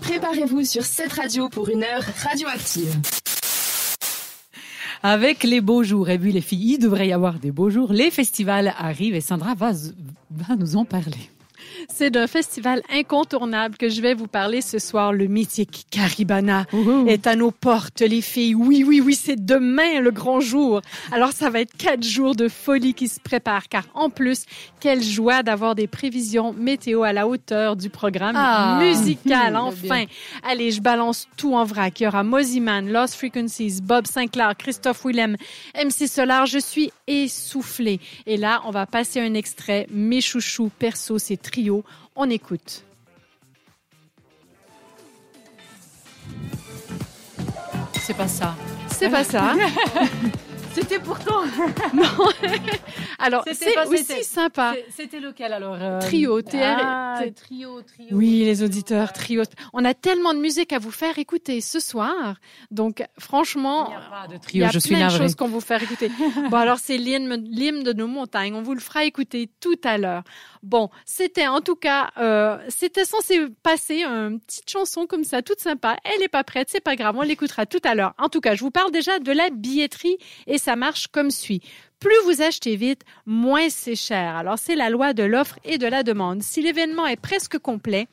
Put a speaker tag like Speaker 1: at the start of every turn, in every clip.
Speaker 1: Préparez-vous sur cette radio pour une heure radioactive.
Speaker 2: Avec les beaux jours, et vu les filles, il devrait y avoir des beaux jours, les festivals arrivent et Sandra va, va nous en parler.
Speaker 3: C'est d'un festival incontournable que je vais vous parler ce soir. Le mythique Caribana est à nos portes, les filles. Oui, oui, oui, c'est demain le grand jour. Alors, ça va être quatre jours de folie qui se préparent, car en plus, quelle joie d'avoir des prévisions météo à la hauteur du programme
Speaker 2: Ah.
Speaker 3: musical. Enfin, allez, je balance tout en vrac. Il y aura Moziman, Lost Frequencies, Bob Sinclair, Christophe Willem, MC Solar. Je suis essoufflée. Et là, on va passer un extrait. Mes chouchous, perso, c'est trio. On écoute.
Speaker 2: C'est pas ça.
Speaker 3: C'est pas ça.
Speaker 2: C'était pourtant.
Speaker 3: Alors,
Speaker 2: C'était
Speaker 3: c'est aussi sapa.
Speaker 2: C'était lequel alors euh,
Speaker 3: Trio, TR.
Speaker 2: Ah, trio, trio.
Speaker 3: Oui, les auditeurs, trio. On a tellement de musique à vous faire écouter ce soir. Donc, franchement,
Speaker 2: Il n'y a pas de
Speaker 3: il y
Speaker 2: trio,
Speaker 3: a
Speaker 2: je suis
Speaker 3: plein de
Speaker 2: navrée.
Speaker 3: choses qu'on vous faire écouter. Bon, alors, c'est l'hymne de nos montagnes. On vous le fera écouter tout à l'heure. Bon, c'était en tout cas, euh, c'était censé passer une petite chanson comme ça, toute sympa. Elle est pas prête, c'est pas grave, on l'écoutera tout à l'heure. En tout cas, je vous parle déjà de la billetterie et ça marche comme suit. Plus vous achetez vite, moins c'est cher. Alors, c'est la loi de l'offre et de la demande. Si l'événement est presque complet,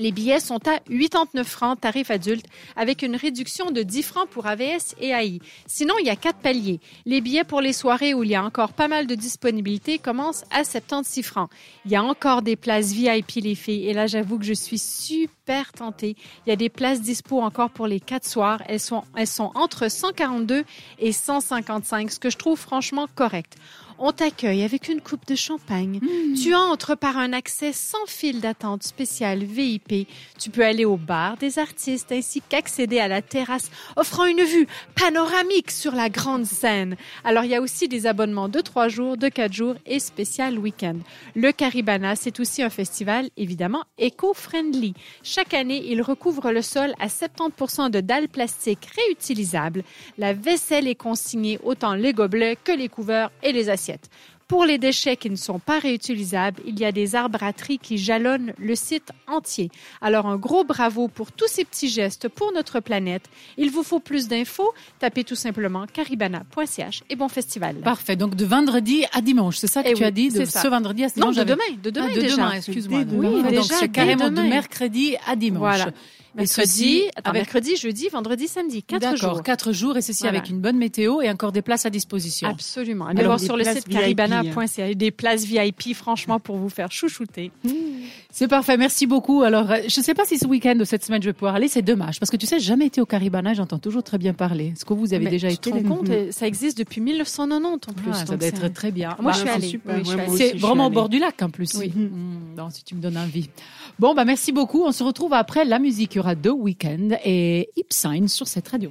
Speaker 3: les billets sont à 89 francs, tarif adulte, avec une réduction de 10 francs pour AVS et AI. Sinon, il y a quatre paliers. Les billets pour les soirées où il y a encore pas mal de disponibilité commencent à 76 francs. Il y a encore des places VIP, les filles. Et là, j'avoue que je suis super tentée. Il y a des places dispo encore pour les quatre soirs. Elles sont, elles sont entre 142 et 155, ce que je trouve franchement correct. On t'accueille avec une coupe de champagne. Tu entres par un accès sans fil d'attente spécial VIP. Tu peux aller au bar des artistes ainsi qu'accéder à la terrasse offrant une vue panoramique sur la grande scène. Alors il y a aussi des abonnements de trois jours, de quatre jours et spécial week-end. Le Caribana, c'est aussi un festival évidemment éco-friendly. Chaque année, il recouvre le sol à 70% de dalles plastiques réutilisables. La vaisselle est consignée autant les gobelets que les couverts et les assiettes. It. Pour les déchets qui ne sont pas réutilisables, il y a des arbres à tri qui jalonnent le site entier. Alors un gros bravo pour tous ces petits gestes pour notre planète. Il vous faut plus d'infos, tapez tout simplement caribana.ch et bon festival.
Speaker 2: Parfait. Donc de vendredi à dimanche, c'est ça que
Speaker 3: Eh
Speaker 2: tu
Speaker 3: oui,
Speaker 2: as dit, de ce vendredi à ce
Speaker 3: non,
Speaker 2: dimanche.
Speaker 3: de demain, de demain
Speaker 2: Ah, de
Speaker 3: déjà.
Speaker 2: demain, excuse-moi.
Speaker 3: Oui,
Speaker 2: Donc
Speaker 3: déjà,
Speaker 2: c'est
Speaker 3: dès
Speaker 2: carrément de mercredi à dimanche.
Speaker 3: Voilà.
Speaker 2: Et
Speaker 3: Mercredi,
Speaker 2: ceci
Speaker 3: attends,
Speaker 2: avec-
Speaker 3: mercredi, jeudi, vendredi, samedi, quatre
Speaker 2: D'accord,
Speaker 3: jours.
Speaker 2: quatre jours et ceci
Speaker 3: Voilà.
Speaker 2: avec une bonne météo et encore des places à disposition.
Speaker 3: Absolument. Allez
Speaker 4: Alors,
Speaker 3: voir sur le site
Speaker 4: VIP,
Speaker 3: caribana.ca. Des places VIP, franchement, pour vous faire chouchouter.
Speaker 2: C'est parfait, merci beaucoup. Alors, euh, je ne sais pas si ce week-end ou cette semaine je vais pouvoir aller, c'est dommage parce que tu sais, j'ai jamais été au Caribana, j'entends toujours très bien parler. Est-ce que vous avez
Speaker 3: Mais
Speaker 2: déjà
Speaker 3: tu
Speaker 2: été?
Speaker 3: te compte, ça existe depuis 1990 en plus.
Speaker 2: Ah, Ça doit être très bien.
Speaker 3: Moi,
Speaker 2: Bah,
Speaker 3: je suis
Speaker 4: c'est
Speaker 3: allée.
Speaker 4: super.
Speaker 3: Oui,
Speaker 4: Ouais,
Speaker 3: allée.
Speaker 2: C'est vraiment au bord du lac en plus.
Speaker 3: Oui.
Speaker 2: Mmh, non, si tu me donnes envie. Bon, bah merci beaucoup. On se retrouve après la musique. Il y aura deux week-ends et Ipsign sur cette radio.